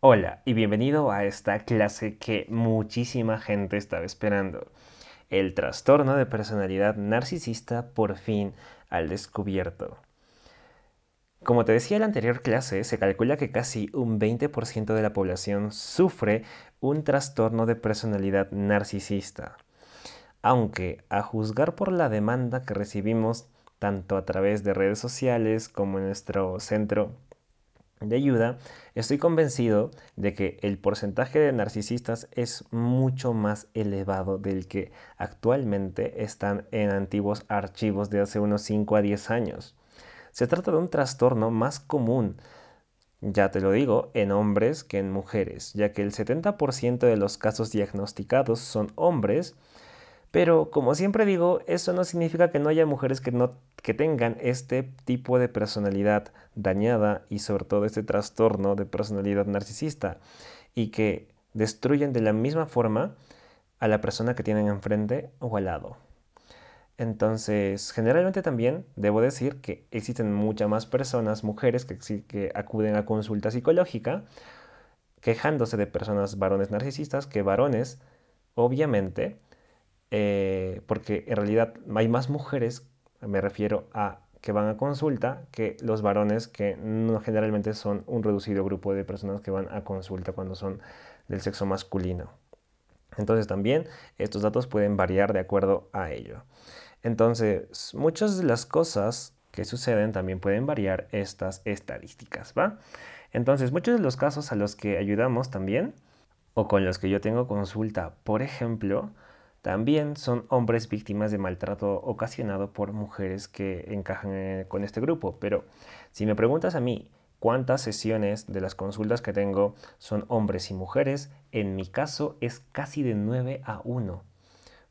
Hola y bienvenido a esta clase que muchísima gente estaba esperando. El trastorno de personalidad narcisista por fin al descubierto. Como te decía en la anterior clase, se calcula que casi un 20% de la población sufre un trastorno de personalidad narcisista. Aunque, a juzgar por la demanda que recibimos tanto a través de redes sociales como en nuestro centro de ayuda, estoy convencido de que el porcentaje de narcisistas es mucho más elevado del que actualmente están en antiguos archivos de hace unos 5 a 10 años. Se trata de un trastorno más común, ya te lo digo, en hombres que en mujeres, ya que el 70% de los casos diagnosticados son hombres pero como siempre digo, eso no significa que no haya mujeres que, no, que tengan este tipo de personalidad dañada y sobre todo este trastorno de personalidad narcisista y que destruyen de la misma forma a la persona que tienen enfrente o al lado. Entonces, generalmente también debo decir que existen muchas más personas, mujeres, que, que acuden a consulta psicológica quejándose de personas varones narcisistas que varones, obviamente, eh, porque en realidad hay más mujeres, me refiero a que van a consulta, que los varones que generalmente son un reducido grupo de personas que van a consulta cuando son del sexo masculino. Entonces también estos datos pueden variar de acuerdo a ello. Entonces, muchas de las cosas que suceden también pueden variar estas estadísticas, ¿va? Entonces, muchos de los casos a los que ayudamos también, o con los que yo tengo consulta, por ejemplo, también son hombres víctimas de maltrato ocasionado por mujeres que encajan eh, con este grupo. Pero si me preguntas a mí cuántas sesiones de las consultas que tengo son hombres y mujeres, en mi caso es casi de 9 a 1.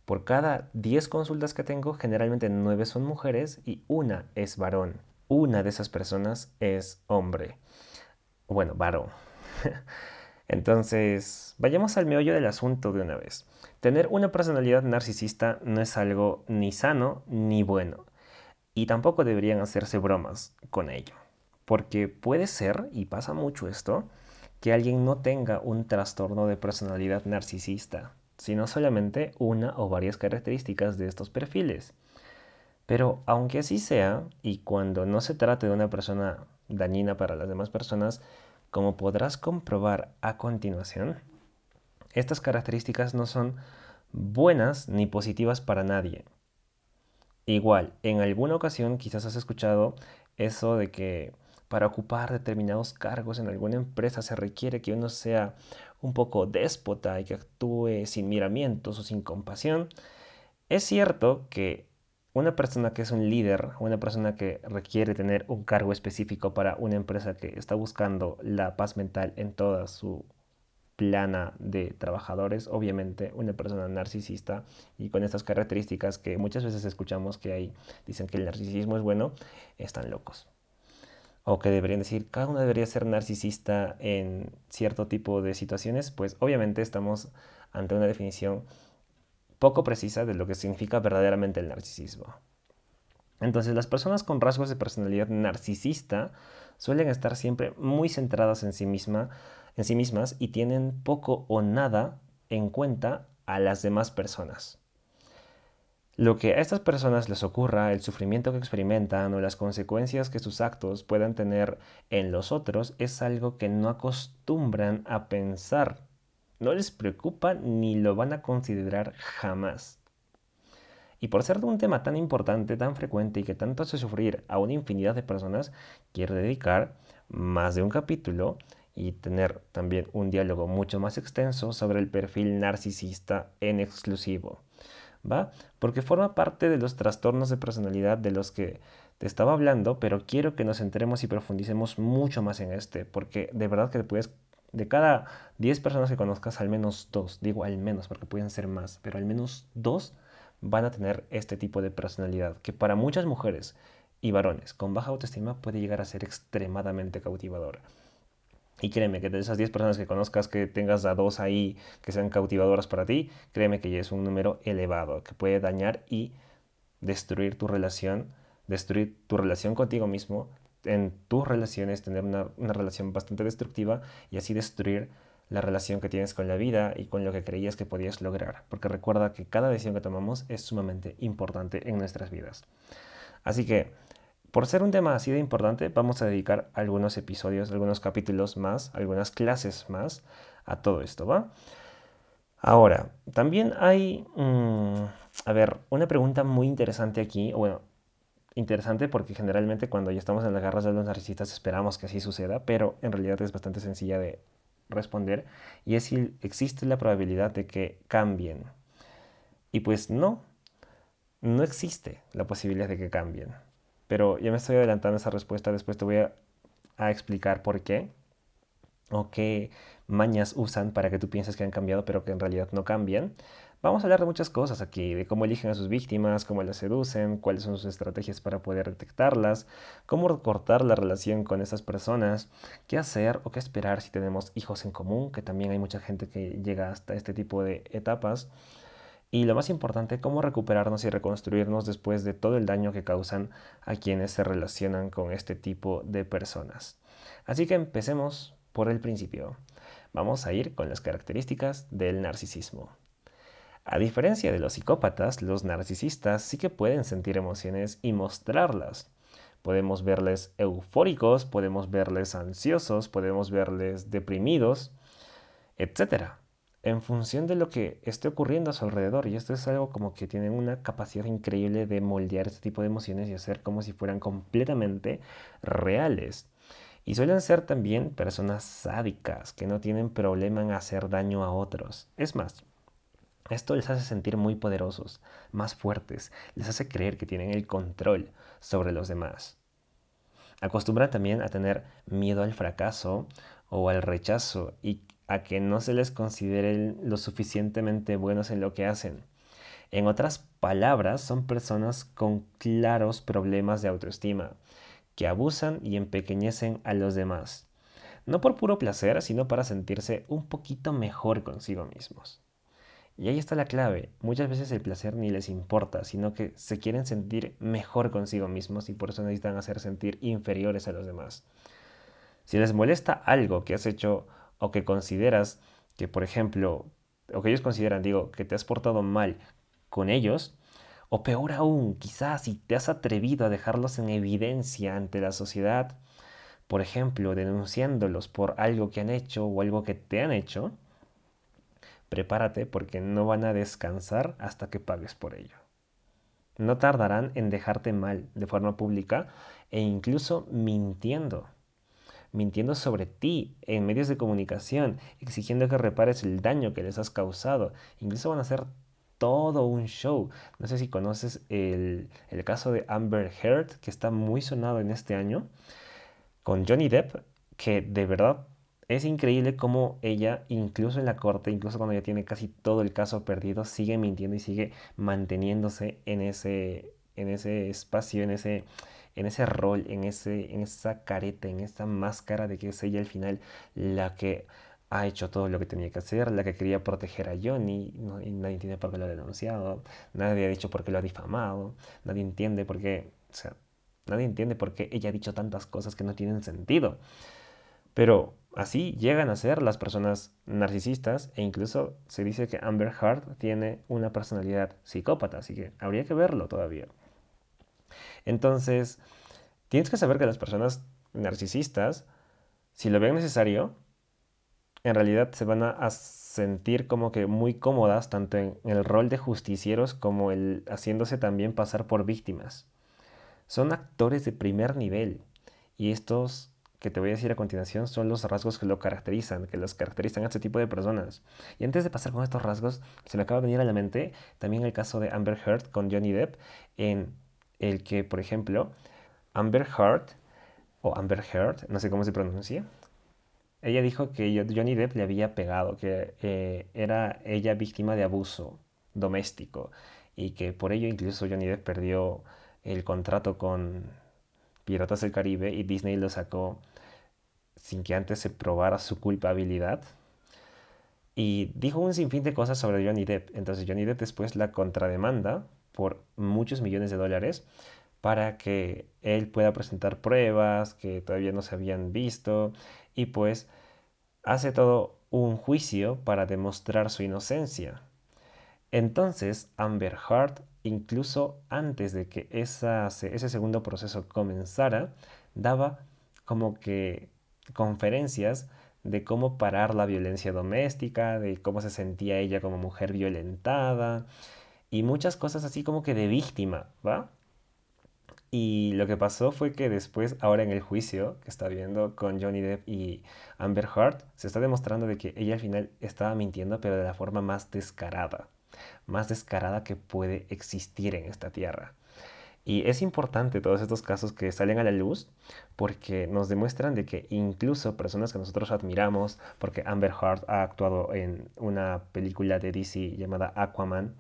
Por cada 10 consultas que tengo, generalmente 9 son mujeres y una es varón. Una de esas personas es hombre. Bueno, varón. Entonces, vayamos al meollo del asunto de una vez. Tener una personalidad narcisista no es algo ni sano ni bueno, y tampoco deberían hacerse bromas con ello, porque puede ser, y pasa mucho esto, que alguien no tenga un trastorno de personalidad narcisista, sino solamente una o varias características de estos perfiles. Pero aunque así sea, y cuando no se trate de una persona dañina para las demás personas, como podrás comprobar a continuación, estas características no son buenas ni positivas para nadie. Igual, en alguna ocasión quizás has escuchado eso de que para ocupar determinados cargos en alguna empresa se requiere que uno sea un poco déspota y que actúe sin miramientos o sin compasión. Es cierto que una persona que es un líder, una persona que requiere tener un cargo específico para una empresa que está buscando la paz mental en toda su plana de trabajadores, obviamente una persona narcisista y con estas características que muchas veces escuchamos que hay, dicen que el narcisismo es bueno, están locos. O que deberían decir, cada uno debería ser narcisista en cierto tipo de situaciones, pues obviamente estamos ante una definición poco precisa de lo que significa verdaderamente el narcisismo. Entonces, las personas con rasgos de personalidad narcisista suelen estar siempre muy centradas en sí, misma, en sí mismas y tienen poco o nada en cuenta a las demás personas. Lo que a estas personas les ocurra, el sufrimiento que experimentan o las consecuencias que sus actos puedan tener en los otros es algo que no acostumbran a pensar no les preocupa ni lo van a considerar jamás. Y por ser un tema tan importante, tan frecuente y que tanto hace sufrir a una infinidad de personas, quiero dedicar más de un capítulo y tener también un diálogo mucho más extenso sobre el perfil narcisista en exclusivo. ¿Va? Porque forma parte de los trastornos de personalidad de los que te estaba hablando, pero quiero que nos enteremos y profundicemos mucho más en este, porque de verdad que puedes de cada 10 personas que conozcas, al menos dos, digo al menos porque pueden ser más, pero al menos dos van a tener este tipo de personalidad, que para muchas mujeres y varones con baja autoestima puede llegar a ser extremadamente cautivadora. Y créeme que de esas 10 personas que conozcas, que tengas a dos ahí que sean cautivadoras para ti, créeme que ya es un número elevado, que puede dañar y destruir tu relación, destruir tu relación contigo mismo, en tus relaciones tener una, una relación bastante destructiva y así destruir la relación que tienes con la vida y con lo que creías que podías lograr, porque recuerda que cada decisión que tomamos es sumamente importante en nuestras vidas. Así que, por ser un tema así de importante, vamos a dedicar algunos episodios, algunos capítulos más, algunas clases más a todo esto, ¿va? Ahora, también hay, mm, a ver, una pregunta muy interesante aquí, bueno, interesante porque generalmente cuando ya estamos en las garras de los narcisistas esperamos que así suceda, pero en realidad es bastante sencilla de responder y es si existe la probabilidad de que cambien. Y pues no, no existe la posibilidad de que cambien. Pero ya me estoy adelantando esa respuesta, después te voy a, explicar por qué o qué mañas usan para que tú pienses que han cambiado pero que en realidad no cambian. Vamos a hablar de muchas cosas aquí, de cómo eligen a sus víctimas, cómo las seducen, cuáles son sus estrategias para poder detectarlas, cómo recortar la relación con esas personas, qué hacer o qué esperar si tenemos hijos en común, que también hay mucha gente que llega hasta este tipo de etapas. Y lo más importante, cómo recuperarnos y reconstruirnos después de todo el daño que causan a quienes se relacionan con este tipo de personas. Así que empecemos por el principio. Vamos a ir con las características del narcisismo. A diferencia de los psicópatas, los narcisistas sí que pueden sentir emociones y mostrarlas. Podemos verles eufóricos, podemos verles ansiosos, podemos verles deprimidos, etc. En función de lo que esté ocurriendo a su alrededor. Y esto es algo como que tienen una capacidad increíble de moldear este tipo de emociones y hacer como si fueran completamente reales. Y suelen ser también personas sádicas que no tienen problema en hacer daño a otros. Es más, esto les hace sentir muy poderosos, más fuertes, les hace creer que tienen el control sobre los demás. Acostumbran también a tener miedo al fracaso o al rechazo y a que no se les considere lo suficientemente buenos en lo que hacen. En otras palabras, son personas con claros problemas de autoestima, que abusan y empequeñecen a los demás, no por puro placer, sino para sentirse un poquito mejor consigo mismos. Y ahí está la clave. Muchas veces el placer ni les importa, sino que se quieren sentir mejor consigo mismos y por eso necesitan hacer sentir inferiores a los demás. Si les molesta algo que has hecho o que consideras que, por ejemplo, o que ellos consideran, digo, que te has portado mal con ellos, o peor aún, quizás si te has atrevido a dejarlos en evidencia ante la sociedad, por ejemplo, denunciándolos por algo que han hecho o algo que te han hecho, prepárate porque no van a descansar hasta que pagues por ello. No tardarán en dejarte mal de forma pública e incluso mintiendo. Mintiendo sobre ti en medios de comunicación, exigiendo que repares el daño que les has causado. Incluso van a hacer todo un show. No sé si conoces el, el caso de Amber Heard, que está muy sonado en este año, con Johnny Depp, que de verdad es increíble cómo ella, incluso en la corte, incluso cuando ya tiene casi todo el caso perdido, sigue mintiendo y sigue manteniéndose en ese, en ese espacio, en ese, en ese rol, en, ese, en esa careta, en esa máscara de que es ella al final la que ha hecho todo lo que tenía que hacer, la que quería proteger a Johnny, y nadie entiende por qué lo ha denunciado, nadie ha dicho por qué lo ha difamado, nadie entiende por qué, o sea, nadie entiende por qué ella ha dicho tantas cosas que no tienen sentido. Pero así llegan a ser las personas narcisistas e incluso se dice que Amber Heard tiene una personalidad psicópata, así que habría que verlo todavía. Entonces, tienes que saber que las personas narcisistas, si lo ven necesario, en realidad se van a, sentir como que muy cómodas tanto en el rol de justicieros como el haciéndose también pasar por víctimas. Son actores de primer nivel y estos que te voy a decir a continuación son los rasgos que lo caracterizan, que los caracterizan a este tipo de personas. Y antes de pasar con estos rasgos, se me acaba de venir a la mente también el caso de Amber Heard con Johnny Depp, en el que, por ejemplo, Amber Heard, o Amber Heard, no sé cómo se pronuncia, ella dijo que Johnny Depp le había pegado, que eh, era ella víctima de abuso doméstico y que por ello incluso Johnny Depp perdió el contrato con Piratas del Caribe y Disney lo sacó sin que antes se probara su culpabilidad. Y dijo un sinfín de cosas sobre Johnny Depp. Entonces Johnny Depp después la contrademanda por muchos millones de dólares para que él pueda presentar pruebas que todavía no se habían visto y pues hace todo un juicio para demostrar su inocencia. Entonces Amber Heard, incluso antes de que ese segundo proceso comenzara, daba como que conferencias de cómo parar la violencia doméstica, de cómo se sentía ella como mujer violentada y muchas cosas así como que de víctima, ¿va? Y lo que pasó fue que después, ahora en el juicio que está viendo con Johnny Depp y Amber Heard, se está demostrando de que ella al final estaba mintiendo, pero de la forma más descarada, más descarada que puede existir en esta tierra. Y es importante todos estos casos que salen a la luz porque nos demuestran de que incluso personas que nosotros admiramos, porque Amber Heard ha actuado en una película de DC llamada Aquaman,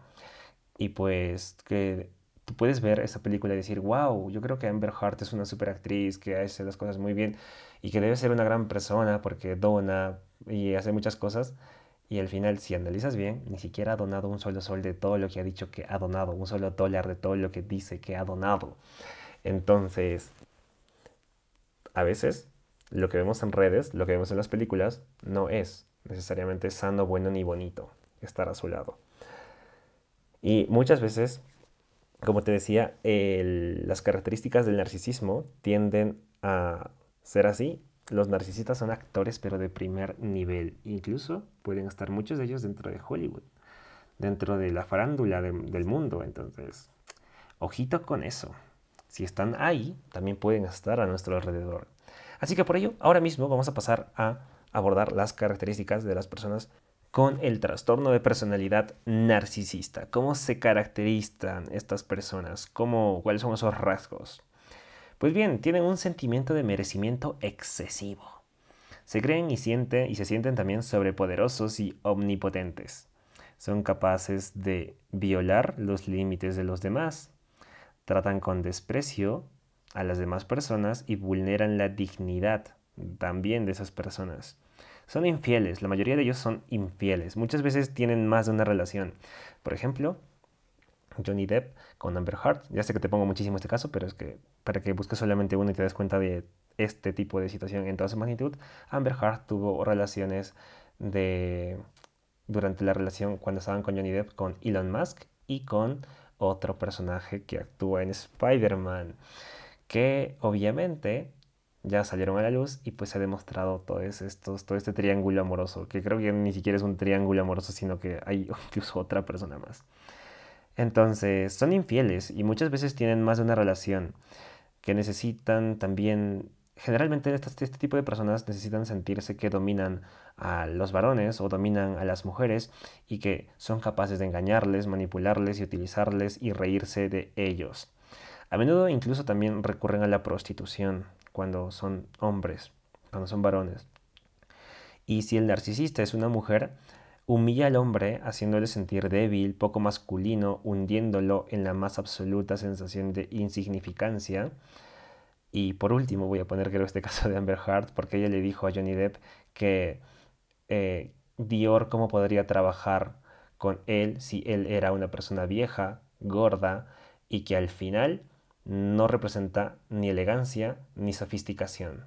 y pues que tú puedes ver esa película y decir, wow, yo creo que Amber Heard es una super actriz que hace las cosas muy bien y que debe ser una gran persona porque dona y hace muchas cosas. Y al final, si analizas bien, ni siquiera ha donado un solo sol de todo lo que ha dicho que ha donado, un solo dólar de todo lo que dice que ha donado. Entonces, a veces lo que vemos en redes, lo que vemos en las películas, no es necesariamente sano, bueno ni bonito estar a su lado. Y muchas veces como te decía, las características del narcisismo tienden a ser así. Los narcisistas son actores, pero de primer nivel. Incluso pueden estar muchos de ellos dentro de Hollywood, dentro de la farándula del mundo. Entonces, ojito con eso. Si están ahí, también pueden estar a nuestro alrededor. Así que por ello, ahora mismo vamos a pasar a abordar las características de las personas con el trastorno de personalidad narcisista. ¿Cómo se caracterizan estas personas? ¿Cómo, ¿Cuáles son esos rasgos? Pues bien, tienen un sentimiento de merecimiento excesivo. Se creen y, sienten, y se sienten también sobrepoderosos y omnipotentes. Son capaces de violar los límites de los demás. Tratan con desprecio a las demás personas y vulneran la dignidad también de esas personas son infieles, la mayoría de ellos son infieles. Muchas veces tienen más de una relación. Por ejemplo, Johnny Depp con Amber Heard. Ya sé que te pongo muchísimo este caso, pero es que para que busques solamente uno y te des cuenta de este tipo de situación en toda su magnitud, Amber Heard tuvo relaciones de durante la relación cuando estaban con Johnny Depp con Elon Musk y con otro personaje que actúa en Spider-Man, que obviamente ya salieron a la luz y pues se ha demostrado todo, estos, todo este triángulo amoroso, que creo que ni siquiera es un triángulo amoroso, sino que hay incluso otra persona más. Entonces, son infieles y muchas veces tienen más de una relación que necesitan también, generalmente este tipo de personas necesitan sentirse que dominan a los varones o dominan a las mujeres y que son capaces de engañarles, manipularles y utilizarles y reírse de ellos. A menudo incluso también recurren a la prostitución cuando son hombres, cuando son varones. Y si el narcisista es una mujer, humilla al hombre haciéndole sentir débil, poco masculino, hundiéndolo en la más absoluta sensación de insignificancia. Y por último voy a poner creo este caso de Amber Heard porque ella le dijo a Johnny Depp que eh, Dior cómo podría trabajar con él si él era una persona vieja, gorda y que al final no representa ni elegancia ni sofisticación.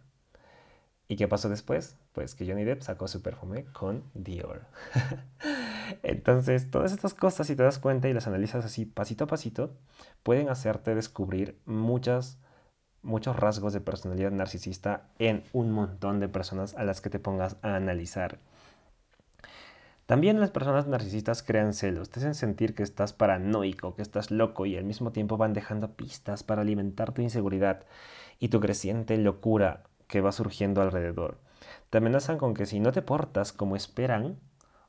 ¿Y qué pasó después? Pues que Johnny Depp sacó su perfume con Dior. Entonces, todas estas cosas, si te das cuenta y las analizas así pasito a pasito, pueden hacerte descubrir muchas, muchos rasgos de personalidad narcisista en un montón de personas a las que te pongas a analizar. También las personas narcisistas crean celos, te hacen sentir que estás paranoico, que estás loco y al mismo tiempo van dejando pistas para alimentar tu inseguridad y tu creciente locura que va surgiendo alrededor. Te amenazan con que si no te portas como esperan,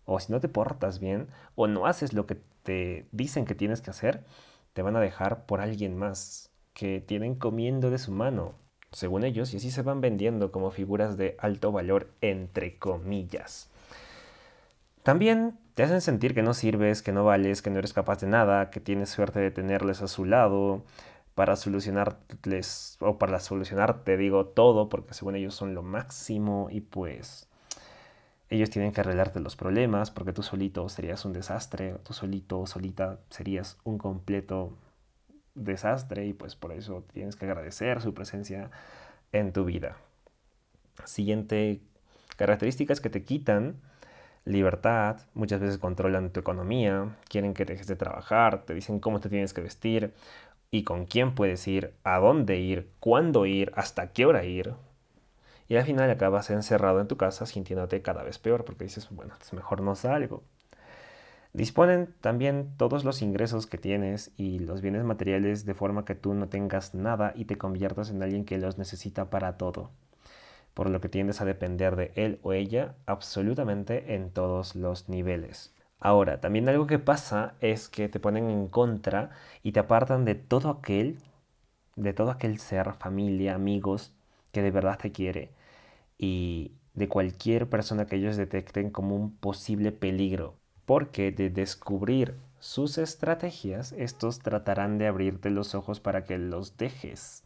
o si no te portas bien, o no haces lo que te dicen que tienes que hacer, te van a dejar por alguien más, que tienen comiendo de su mano, según ellos, y así se van vendiendo como figuras de alto valor, entre comillas. También te hacen sentir que no sirves, que no vales, que no eres capaz de nada, que tienes suerte de tenerles a su lado para solucionarles o para solucionarte, digo, todo, porque según ellos son lo máximo y pues ellos tienen que arreglarte los problemas porque tú solito serías un desastre, tú solito o solita serías un completo desastre y pues por eso tienes que agradecer su presencia en tu vida. Siguiente características que te quitan libertad, muchas veces controlan tu economía, quieren que dejes de trabajar, te dicen cómo te tienes que vestir y con quién puedes ir, a dónde ir, cuándo ir, hasta qué hora ir. Y al final acabas encerrado en tu casa sintiéndote cada vez peor porque dices, bueno, es mejor no salgo. Disponen también todos los ingresos que tienes y los bienes materiales de forma que tú no tengas nada y te conviertas en alguien que los necesita para todo por lo que tiendes a depender de él o ella absolutamente en todos los niveles. Ahora, también algo que pasa es que te ponen en contra y te apartan de todo aquel, de todo aquel ser, familia, amigos que de verdad te quiere y de cualquier persona que ellos detecten como un posible peligro, porque de descubrir sus estrategias, estos tratarán de abrirte los ojos para que los dejes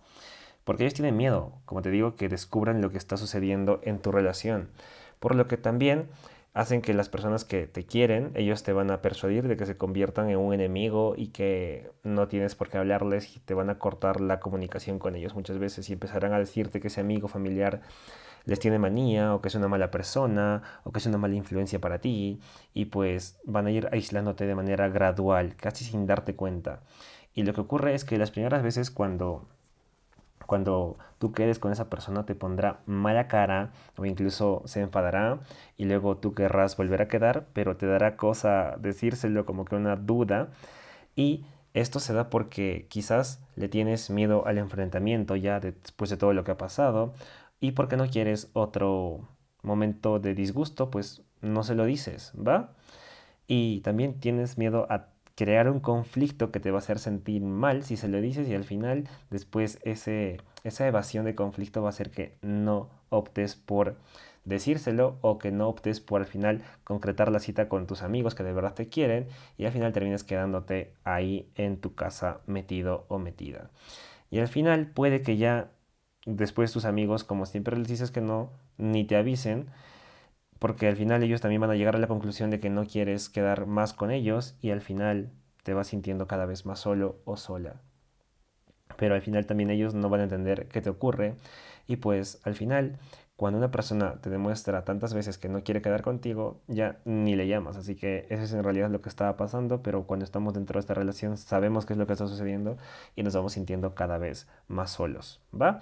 porque ellos tienen miedo, como te digo, que descubran lo que está sucediendo en tu relación. Por lo que también hacen que las personas que te quieren, ellos te van a persuadir de que se conviertan en un enemigo y que no tienes por qué hablarles y te van a cortar la comunicación con ellos muchas veces y empezarán a decirte que ese amigo familiar les tiene manía o que es una mala persona o que es una mala influencia para ti y pues van a ir aislándote de manera gradual, casi sin darte cuenta. Y lo que ocurre es que las primeras veces cuando cuando tú quedes con esa persona te pondrá mala cara o incluso se enfadará y luego tú querrás volver a quedar, pero te dará cosa decírselo como que una duda y esto se da porque quizás le tienes miedo al enfrentamiento ya después de todo lo que ha pasado y porque no quieres otro momento de disgusto, pues no se lo dices, ¿va? Y también tienes miedo a crear un conflicto que te va a hacer sentir mal si se lo dices y al final después ese, esa evasión de conflicto va a hacer que no optes por decírselo o que no optes por al final concretar la cita con tus amigos que de verdad te quieren y al final termines quedándote ahí en tu casa metido o metida. Y al final puede que ya después tus amigos, como siempre les dices que no, ni te avisen, porque al final ellos también van a llegar a la conclusión de que no quieres quedar más con ellos y al final te vas sintiendo cada vez más solo o sola. Pero al final también ellos no van a entender qué te ocurre y pues al final cuando una persona te demuestra tantas veces que no quiere quedar contigo, ya ni le llamas. Así que eso es en realidad lo que estaba pasando, pero cuando estamos dentro de esta relación sabemos qué es lo que está sucediendo y nos vamos sintiendo cada vez más solos, ¿va?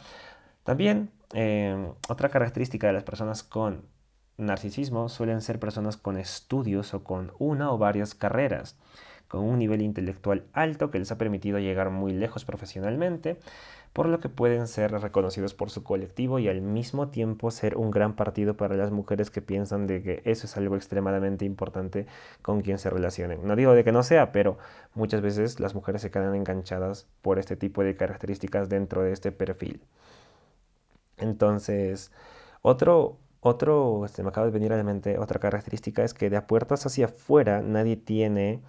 También eh, otra característica de las personas con narcisismo suelen ser personas con estudios o con una o varias carreras, con un nivel intelectual alto que les ha permitido llegar muy lejos profesionalmente, por lo que pueden ser reconocidos por su colectivo y al mismo tiempo ser un gran partido para las mujeres que piensan de que eso es algo extremadamente importante con quien se relacionen. No digo de que no sea, pero muchas veces las mujeres se quedan enganchadas por este tipo de características dentro de este perfil. Entonces, otro, otro, este, me acaba de venir a la mente, otra característica es que de a puertas hacia afuera nadie tiene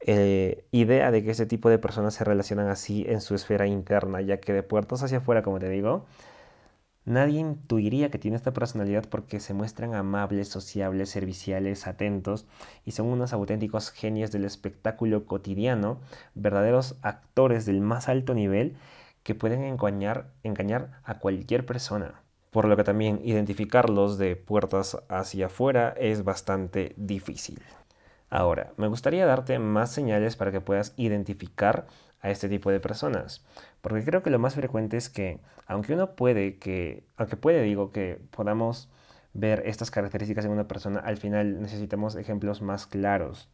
eh, idea de que ese tipo de personas se relacionan así en su esfera interna, ya que de puertas hacia afuera, como te digo, nadie intuiría que tiene esta personalidad porque se muestran amables, sociables, serviciales, atentos y son unos auténticos genios del espectáculo cotidiano, verdaderos actores del más alto nivel que pueden engañar, engañar a cualquier persona por lo que también identificarlos de puertas hacia afuera es bastante difícil. Ahora, me gustaría darte más señales para que puedas identificar a este tipo de personas, porque creo que lo más frecuente es que, aunque uno puede que, aunque puede digo que podamos ver estas características en una persona, al final necesitamos ejemplos más claros,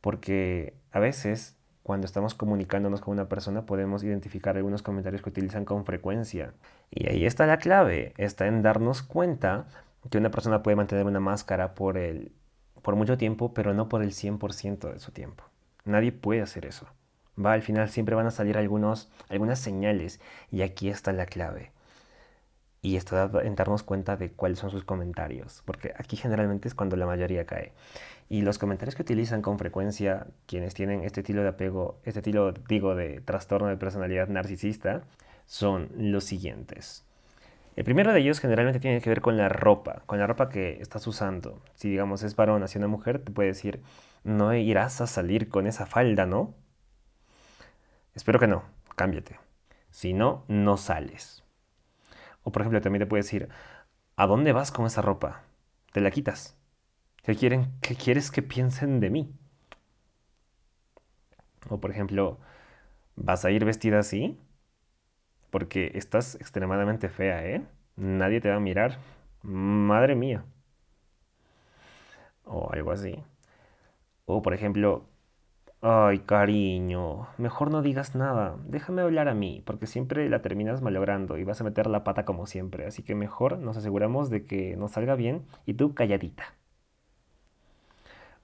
porque a veces cuando estamos comunicándonos con una persona podemos identificar algunos comentarios que utilizan con frecuencia. Y ahí está la clave, está en darnos cuenta que una persona puede mantener una máscara por, el, por mucho tiempo, pero no por el 100% de su tiempo. Nadie puede hacer eso. Va, al final siempre van a salir algunos, algunas señales y aquí está la clave. Y está en darnos cuenta de cuáles son sus comentarios, porque aquí generalmente es cuando la mayoría cae. Y los comentarios que utilizan con frecuencia quienes tienen este estilo de apego, este estilo, digo, de trastorno de personalidad narcisista, son los siguientes. El primero de ellos generalmente tiene que ver con la ropa, con la ropa que estás usando. Si digamos es varón hacia una mujer, te puede decir, no irás a salir con esa falda, ¿no? Espero que no, cámbiate. Si no, no sales. O por ejemplo, también te puede decir, ¿a dónde vas con esa ropa? Te la quitas. ¿Qué, quieren, qué quieres que piensen de mí? O por ejemplo, ¿vas a ir vestida así? Porque estás extremadamente fea, ¿eh? Nadie te va a mirar. Madre mía. O algo así. O por ejemplo, ay cariño, mejor no digas nada, déjame hablar a mí, porque siempre la terminas malogrando y vas a meter la pata como siempre, así que mejor nos aseguramos de que nos salga bien y tú calladita.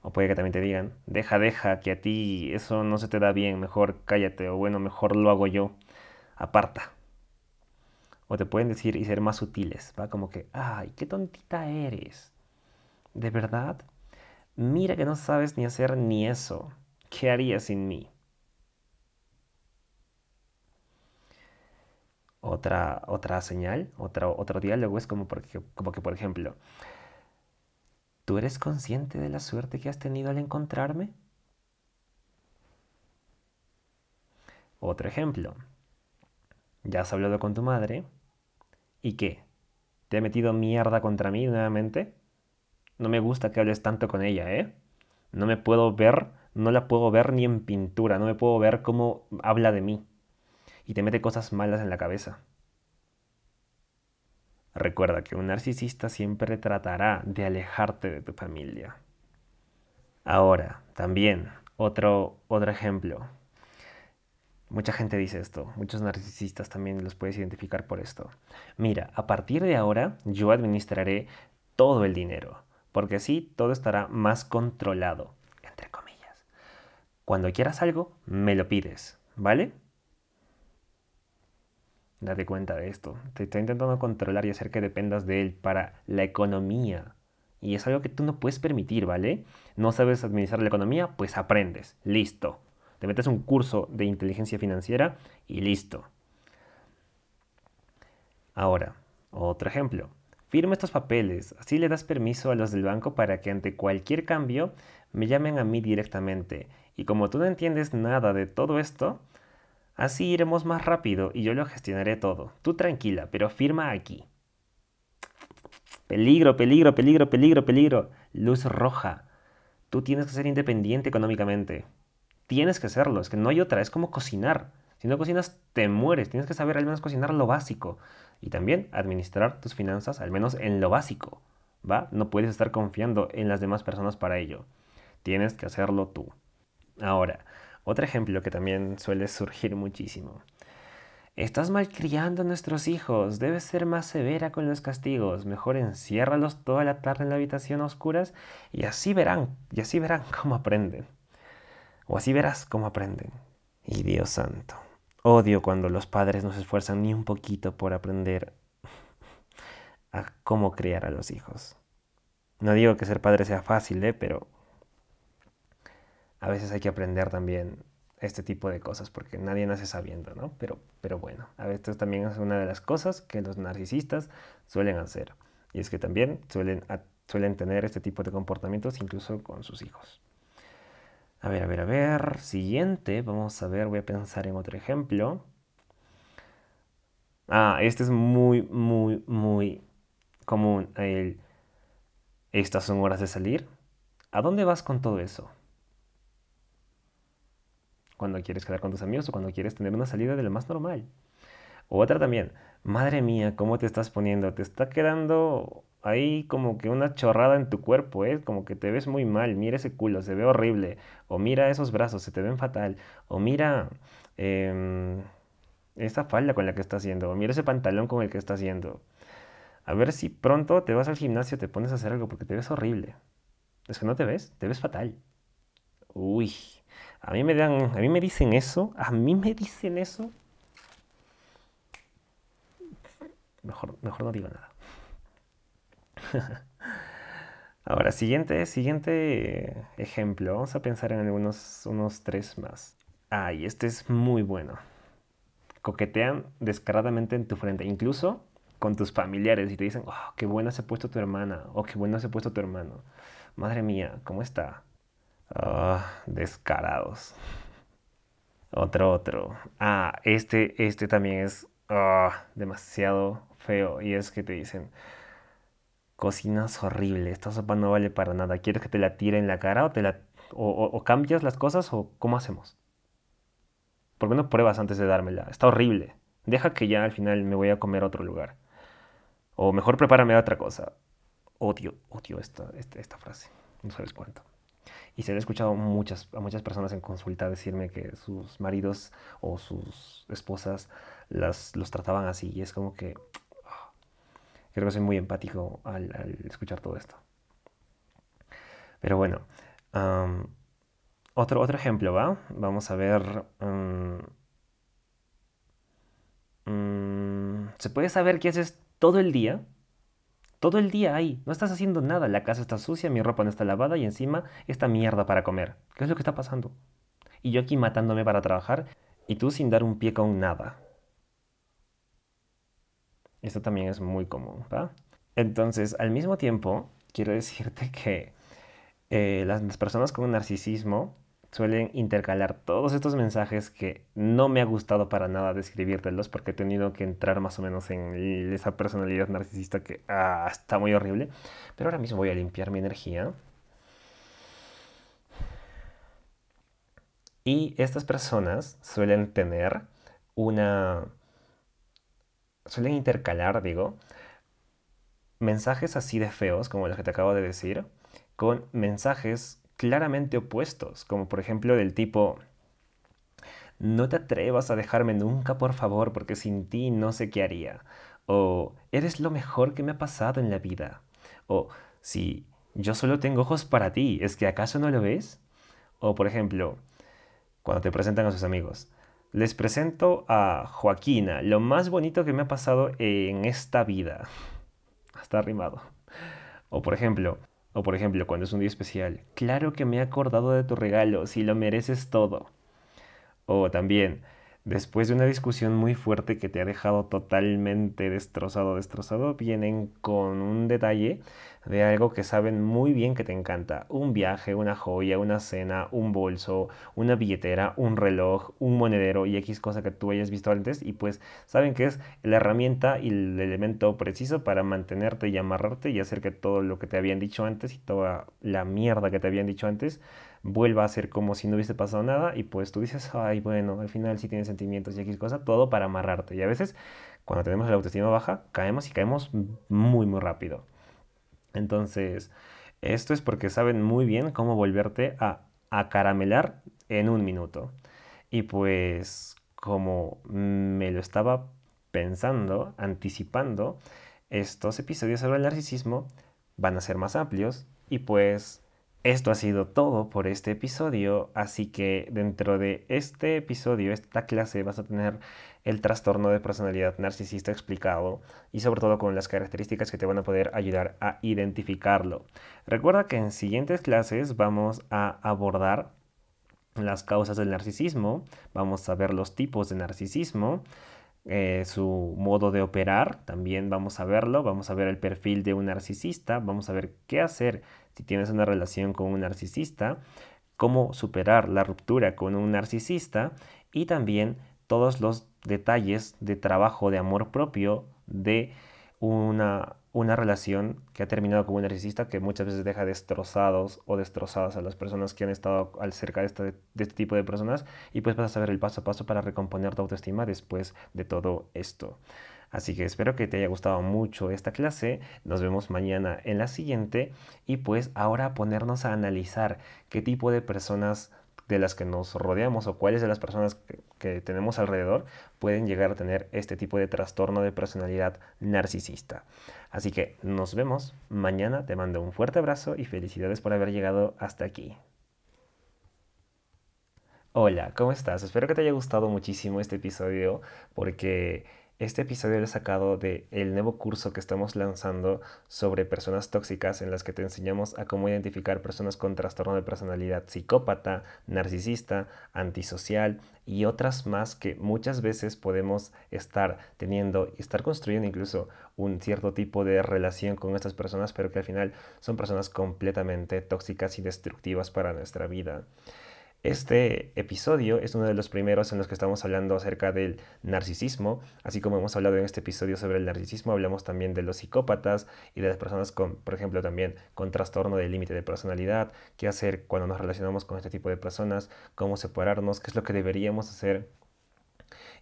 O puede que también te digan, deja, deja, que a ti eso no se te da bien, mejor cállate, o bueno, mejor lo hago yo, aparta. O te pueden decir y ser más sutiles, va como que, ay, qué tontita eres. ¿De verdad? Mira que no sabes ni hacer ni eso. ¿Qué harías sin mí? Otra, otra señal, otro, otro diálogo es como, como que, por ejemplo, ¿tú eres consciente de la suerte que has tenido al encontrarme? Otro ejemplo, ¿ya has hablado con tu madre? ¿Y qué? ¿Te ha metido mierda contra mí nuevamente? No me gusta que hables tanto con ella, ¿eh? No me puedo ver, no la puedo ver ni en pintura, no me puedo ver cómo habla de mí. Y te mete cosas malas en la cabeza. Recuerda que un narcisista siempre tratará de alejarte de tu familia. Ahora, también, otro, otro ejemplo. Mucha gente dice esto, muchos narcisistas también los puedes identificar por esto. Mira, a partir de ahora yo administraré todo el dinero porque así todo estará más controlado. Cuando quieras algo, me lo pides, ¿vale? Date cuenta de esto. Te está intentando controlar y hacer que dependas de él para la economía. Y es algo que tú no puedes permitir, ¿vale? No sabes administrar la economía, pues aprendes. Listo. Te metes un curso de inteligencia financiera y listo. Ahora, otro ejemplo. Firma estos papeles, así le das permiso a los del banco para que ante cualquier cambio me llamen a mí directamente. Y como tú no entiendes nada de todo esto, así iremos más rápido y yo lo gestionaré todo. Tú tranquila, pero firma aquí. Peligro, peligro, peligro, peligro, peligro. Luz roja. Tú tienes que ser independiente económicamente. Tienes que serlo, es que no hay otra, es como cocinar. Si no cocinas, te mueres. Tienes que saber al menos cocinar lo básico y también administrar tus finanzas, al menos en lo básico, ¿va? No puedes estar confiando en las demás personas para ello. Tienes que hacerlo tú. Ahora, otro ejemplo que también suele surgir muchísimo. Estás malcriando a nuestros hijos, debes ser más severa con los castigos, mejor enciérralos toda la tarde en la habitación a oscuras y así verán, y así verán cómo aprenden. O así verás cómo aprenden. Y Dios santo. Odio cuando los padres no se esfuerzan ni un poquito por aprender a cómo criar a los hijos. No digo que ser padre sea fácil, ¿eh? pero a veces hay que aprender también este tipo de cosas porque nadie nace sabiendo, ¿no? Pero, pero bueno, a veces también es una de las cosas que los narcisistas suelen hacer. Y es que también suelen, suelen tener este tipo de comportamientos incluso con sus hijos. A ver, a ver, a ver. Siguiente, vamos a ver, voy a pensar en otro ejemplo. Ah, este es muy, muy, muy común. Estas son horas de salir. ¿A dónde vas con todo eso? Cuando quieres quedar con tus amigos o cuando quieres tener una salida de lo más normal. otra también. Madre mía, ¿cómo te estás poniendo? Te está quedando hay como que una chorrada en tu cuerpo, ¿eh? Como que te ves muy mal, mira ese culo, se ve horrible, o mira esos brazos, se te ven fatal, o mira em, esa falda con la que estás haciendo, o mira ese pantalón con el que estás haciendo. A ver si pronto te vas al gimnasio, te pones a hacer algo porque te ves horrible. Es que no te ves, te ves fatal. Uy, a mí me dan, a mí me dicen eso, a mí me dicen eso. Mejor, mejor no digo nada. Ahora, siguiente, siguiente ejemplo. Vamos a pensar en algunos unos tres más. Ay, este es muy bueno. Coquetean descaradamente en tu frente, incluso con tus familiares y te dicen, oh, qué buena se ha puesto tu hermana o qué buena se ha puesto tu hermano. Madre mía, ¿cómo está? Ah, descarados. Otro, otro. Ah, este, este también es ah, demasiado feo. Y es que te dicen, cocinas horrible, esta sopa no vale para nada. ¿Quieres que te la tire en la cara o te la o, cambias las cosas o cómo hacemos? ¿Por qué no pruebas antes de dármela? Está horrible. Deja que ya al final me voy a comer a otro lugar. O mejor prepárame otra cosa. Odio, odio esta, esta, frase. No sabes cuánto. Y se lo he escuchado muchas, a muchas personas en consulta decirme que sus maridos o sus esposas las, los trataban así. Y es como que ah, creo que soy muy empático al, escuchar todo esto. Pero bueno, otro, otro ejemplo, ¿va? Vamos a ver... Mm, mm, ¿Se puede saber qué haces todo el día? Todo el día ahí, no estás haciendo nada, la casa está sucia, mi ropa no está lavada y encima esta mierda para comer. ¿Qué es lo que está pasando? Y yo aquí matándome para trabajar y tú sin dar un pie con nada. Esto también es muy común, ¿va? Entonces, al mismo tiempo, quiero decirte que eh, las, personas con narcisismo suelen intercalar todos estos mensajes que no me ha gustado para nada describírtelos porque he tenido que entrar más o menos en esa personalidad narcisista que ah, está muy horrible. Pero ahora mismo voy a limpiar mi energía. Y estas personas suelen tener una... suelen intercalar, digo, mensajes así de feos como los que te acabo de decir con mensajes claramente opuestos, como por ejemplo del tipo, no te atrevas a dejarme nunca, por favor, porque sin ti no sé qué haría. O eres lo mejor que me ha pasado en la vida. O si yo solo tengo ojos para ti, ¿es que acaso no lo ves? O por ejemplo, cuando te presentan a sus amigos. Les presento a Joaquina, lo más bonito que me ha pasado en esta vida. Hasta arrimado. O por ejemplo, o por ejemplo, cuando es un día especial, claro que me he acordado de tu regalo, si lo mereces todo. O también, después de una discusión muy fuerte que te ha dejado totalmente destrozado, destrozado, vienen con un detalle de algo que saben muy bien que te encanta. Un viaje, una joya, una cena, un bolso, una billetera, un reloj, un monedero y X cosa que tú hayas visto antes y pues saben que es la herramienta y el elemento preciso para mantenerte y amarrarte y hacer que todo lo que te habían dicho antes y toda la mierda que te habían dicho antes vuelva a ser como si no hubiese pasado nada y pues tú dices, ay, bueno, al final sí tienes sentimientos y X cosa, todo para amarrarte. Y a veces cuando tenemos la autoestima baja, caemos y caemos muy, muy rápido. Entonces, esto es porque saben muy bien cómo volverte a acaramelar en un minuto. Y pues, como me lo estaba pensando, anticipando, estos episodios sobre el narcisismo van a ser más amplios y pues esto ha sido todo por este episodio, así que dentro de este episodio, esta clase, vas a tener el trastorno de personalidad narcisista explicado y sobre todo con las características que te van a poder ayudar a identificarlo. Recuerda que en siguientes clases vamos a abordar las causas del narcisismo, vamos a ver los tipos de narcisismo, eh, su modo de operar, también vamos a verlo, vamos a ver el perfil de un narcisista, vamos a ver qué hacer si tienes una relación con un narcisista, cómo superar la ruptura con un narcisista y también todos los detalles de trabajo de amor propio de una, una relación que ha terminado con un narcisista que muchas veces deja destrozados o destrozadas a las personas que han estado al cerca de este, de este tipo de personas y pues vas a saber el paso a paso para recomponer tu autoestima después de todo esto. Así que espero que te haya gustado mucho esta clase. Nos vemos mañana en la siguiente y pues ahora ponernos a analizar qué tipo de personas de las que nos rodeamos o cuáles de las personas que, tenemos alrededor pueden llegar a tener este tipo de trastorno de personalidad narcisista. Así que nos vemos mañana, te mando un fuerte abrazo y felicidades por haber llegado hasta aquí. Hola, ¿cómo estás? Espero que te haya gustado muchísimo este episodio porque este episodio lo he sacado del el nuevo curso que estamos lanzando sobre personas tóxicas en las que te enseñamos a cómo identificar personas con trastorno de personalidad psicópata, narcisista, antisocial y otras más que muchas veces podemos estar teniendo y estar construyendo incluso un cierto tipo de relación con estas personas, pero que al final son personas completamente tóxicas y destructivas para nuestra vida. Este episodio es uno de los primeros en los que estamos hablando acerca del narcisismo, así como hemos hablado en este episodio sobre el narcisismo, hablamos también de los psicópatas y de las personas con, por ejemplo, también con trastorno del límite de personalidad, qué hacer cuando nos relacionamos con este tipo de personas, cómo separarnos, qué es lo que deberíamos hacer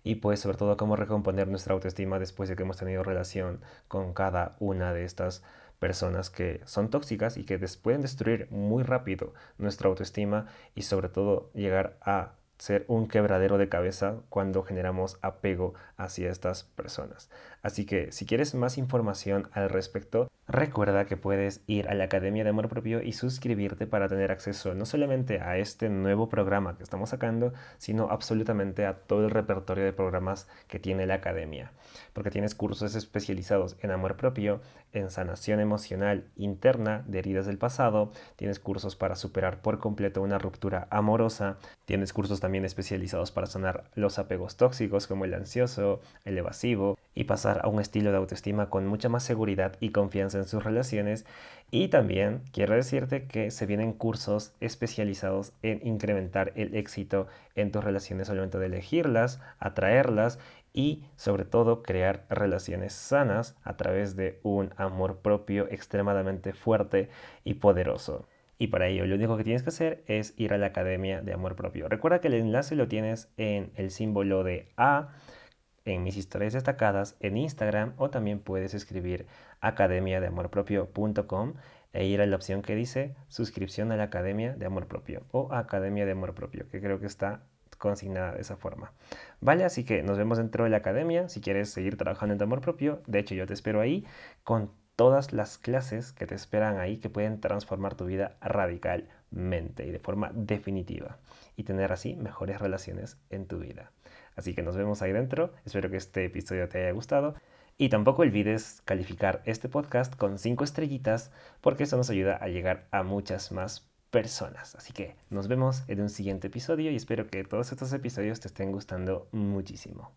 y pues sobre todo cómo recomponer nuestra autoestima después de que hemos tenido relación con cada una de estas personas que son tóxicas y que pueden destruir muy rápido nuestra autoestima y sobre todo llegar a ser un quebradero de cabeza cuando generamos apego hacia estas personas. Así que si quieres más información al respecto, recuerda que puedes ir a la Academia de Amor Propio y suscribirte para tener acceso no solamente a este nuevo programa que estamos sacando, sino absolutamente a todo el repertorio de programas que tiene la Academia. Porque tienes cursos especializados en amor propio, en sanación emocional interna de heridas del pasado, tienes cursos para superar por completo una ruptura amorosa, tienes cursos también especializados para sanar los apegos tóxicos como el ansioso, el evasivo y pasar a un estilo de autoestima con mucha más seguridad y confianza en sus relaciones. Y también quiero decirte que se vienen cursos especializados en incrementar el éxito en tus relaciones al momento de elegirlas, atraerlas y sobre todo crear relaciones sanas a través de un amor propio extremadamente fuerte y poderoso. Y para ello lo único que tienes que hacer es ir a la Academia de Amor Propio. Recuerda que el enlace lo tienes en el símbolo de A en mis historias destacadas en Instagram o también puedes escribir academiadeamorpropio.com e ir a la opción que dice suscripción a la Academia de Amor Propio o Academia de Amor Propio, que creo que está consignada de esa forma. Vale, así que nos vemos dentro de la academia. Si quieres seguir trabajando en tu amor propio, de hecho yo te espero ahí con todas las clases que te esperan ahí que pueden transformar tu vida radicalmente y de forma definitiva y tener así mejores relaciones en tu vida. Así que nos vemos ahí dentro. Espero que este episodio te haya gustado. Y tampoco olvides calificar este podcast con 5 estrellitas porque eso nos ayuda a llegar a muchas más personas. Así que nos vemos en un siguiente episodio y espero que todos estos episodios te estén gustando muchísimo.